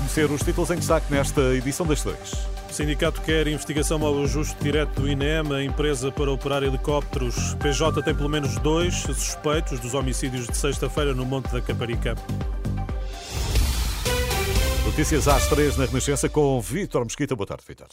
Conhecer os títulos em destaque nesta edição das dois. O sindicato quer investigação ao ajuste direto do INEM, a empresa para operar helicópteros. PJ tem pelo menos dois suspeitos dos homicídios de sexta-feira no Monte da Caparica. Notícias às três na Renascença com Vítor Mesquita. Boa tarde, Vítor.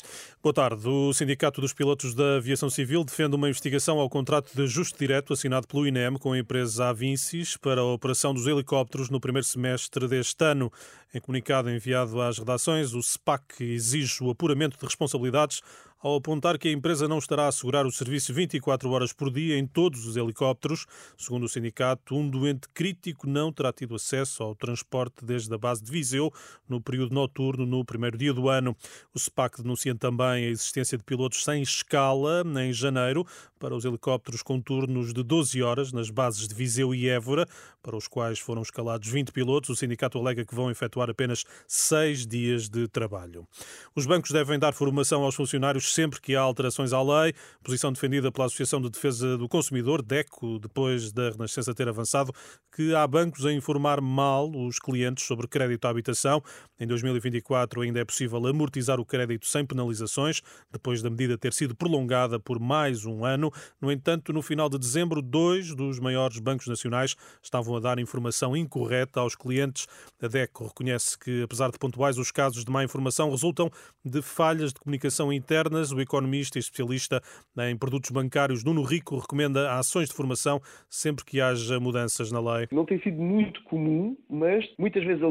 Boa tarde. O Sindicato dos Pilotos da Aviação Civil defende uma investigação ao contrato de ajuste direto assinado pelo INEM com a empresa Avincis para a operação dos helicópteros no primeiro semestre deste ano. Em comunicado enviado às redações, o SPAC exige o apuramento de responsabilidades ao apontar que a empresa não estará a assegurar o serviço 24 horas por dia em todos os helicópteros. Segundo o sindicato, um doente crítico não terá tido acesso ao transporte desde a base de Viseu no período noturno no primeiro dia do ano. O SPAC denuncia também a existência de pilotos sem escala em janeiro para os helicópteros com turnos de 12 horas nas bases de Viseu e Évora, para os quais foram escalados 20 pilotos. O sindicato alega que vão efetuar apenas seis dias de trabalho. Os bancos devem dar formação aos funcionários sempre que há alterações à lei, posição defendida pela Associação de Defesa do Consumidor, DECO, depois da Renascença ter avançado, que há bancos a informar mal os clientes sobre crédito à habitação. Em 2024 ainda é possível amortizar o crédito sem penalizações, depois da medida ter sido prolongada por mais um ano. No entanto, no final de dezembro, dois dos maiores bancos nacionais estavam a dar informação incorreta aos clientes. A DECO reconhece que, apesar de pontuais, os casos de má informação resultam de falhas de comunicação interna o economista e especialista em produtos bancários Nuno Rico recomenda ações de formação sempre que haja mudanças na lei. Não tem sido muito comum, mas muitas vezes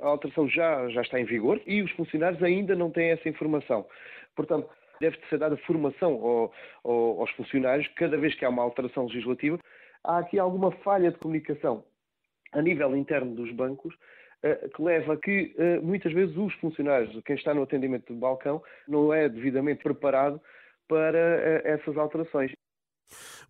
a alteração já, já está em vigor e os funcionários ainda não têm essa informação. Portanto, deve ser dada formação ao, ao, aos funcionários cada vez que há uma alteração legislativa. Há aqui alguma falha de comunicação a nível interno dos bancos eh, que leva a que eh, muitas vezes os funcionários, quem está no atendimento do balcão, não é devidamente preparado para eh, essas alterações.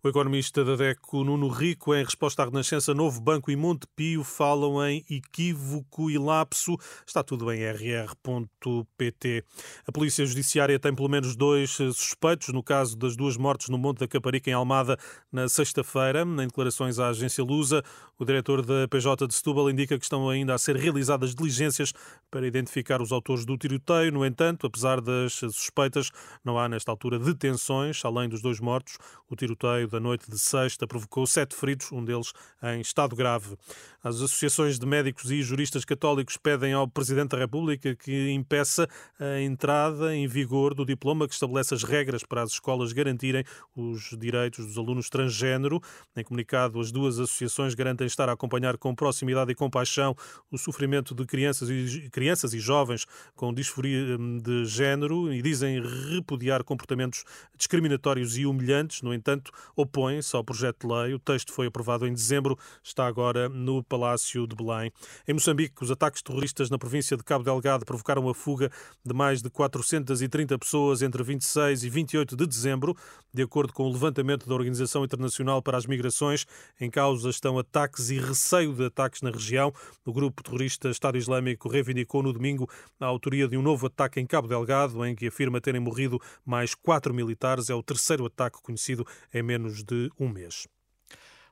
O economista da DECO, Nuno Rico, em resposta à Renascença, Novo Banco e Montepio falam em equívoco e lapso. Está tudo em rr.pt. A Polícia Judiciária tem pelo menos dois suspeitos no caso das duas mortes no Monte da Caparica, em Almada, na sexta-feira. Em declarações à agência Lusa, o diretor da PJ de Setúbal indica que estão ainda a ser realizadas diligências para identificar os autores do tiroteio. No entanto, apesar das suspeitas, não há nesta altura detenções, além dos dois mortos. O tiroteio da noite de sexta provocou sete feridos, um deles em estado grave. As associações de médicos e juristas católicos pedem ao Presidente da República que impeça a entrada em vigor do diploma que estabelece as regras para as escolas garantirem os direitos dos alunos transgênero. Em comunicado, as duas associações garantem estar a acompanhar com proximidade e compaixão o sofrimento de crianças e, crianças e jovens com disforia hum, de género e dizem repudiar comportamentos discriminatórios e humilhantes. No entanto, opõem-se ao projeto de lei. O texto foi aprovado em dezembro, está agora no Palácio de Belém. Em Moçambique, os ataques terroristas na província de Cabo Delgado provocaram a fuga de mais de 430 pessoas entre 26 e 28 de dezembro, de acordo com o levantamento da Organização Internacional para as Migrações. Em causa estão ataques e receio de ataques na região. O grupo terrorista Estado Islâmico reivindicou no domingo a autoria de um novo ataque em Cabo Delgado, em que afirma terem morrido mais quatro militares. É o terceiro ataque conhecido em menos de um mês.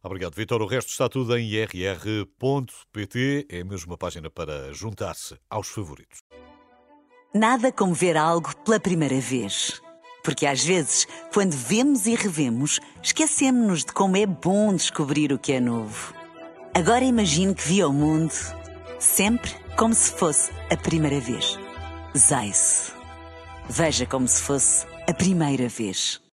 Obrigado, Vitor. O resto está tudo em irr.pt. É mesmo uma página para juntar-se aos favoritos. Nada como ver algo pela primeira vez. Porque às vezes, quando vemos e revemos, esquecemos-nos de como é bom descobrir o que é novo. Agora imagine que viu o mundo sempre como se fosse a primeira vez. Zais. Veja como se fosse a primeira vez.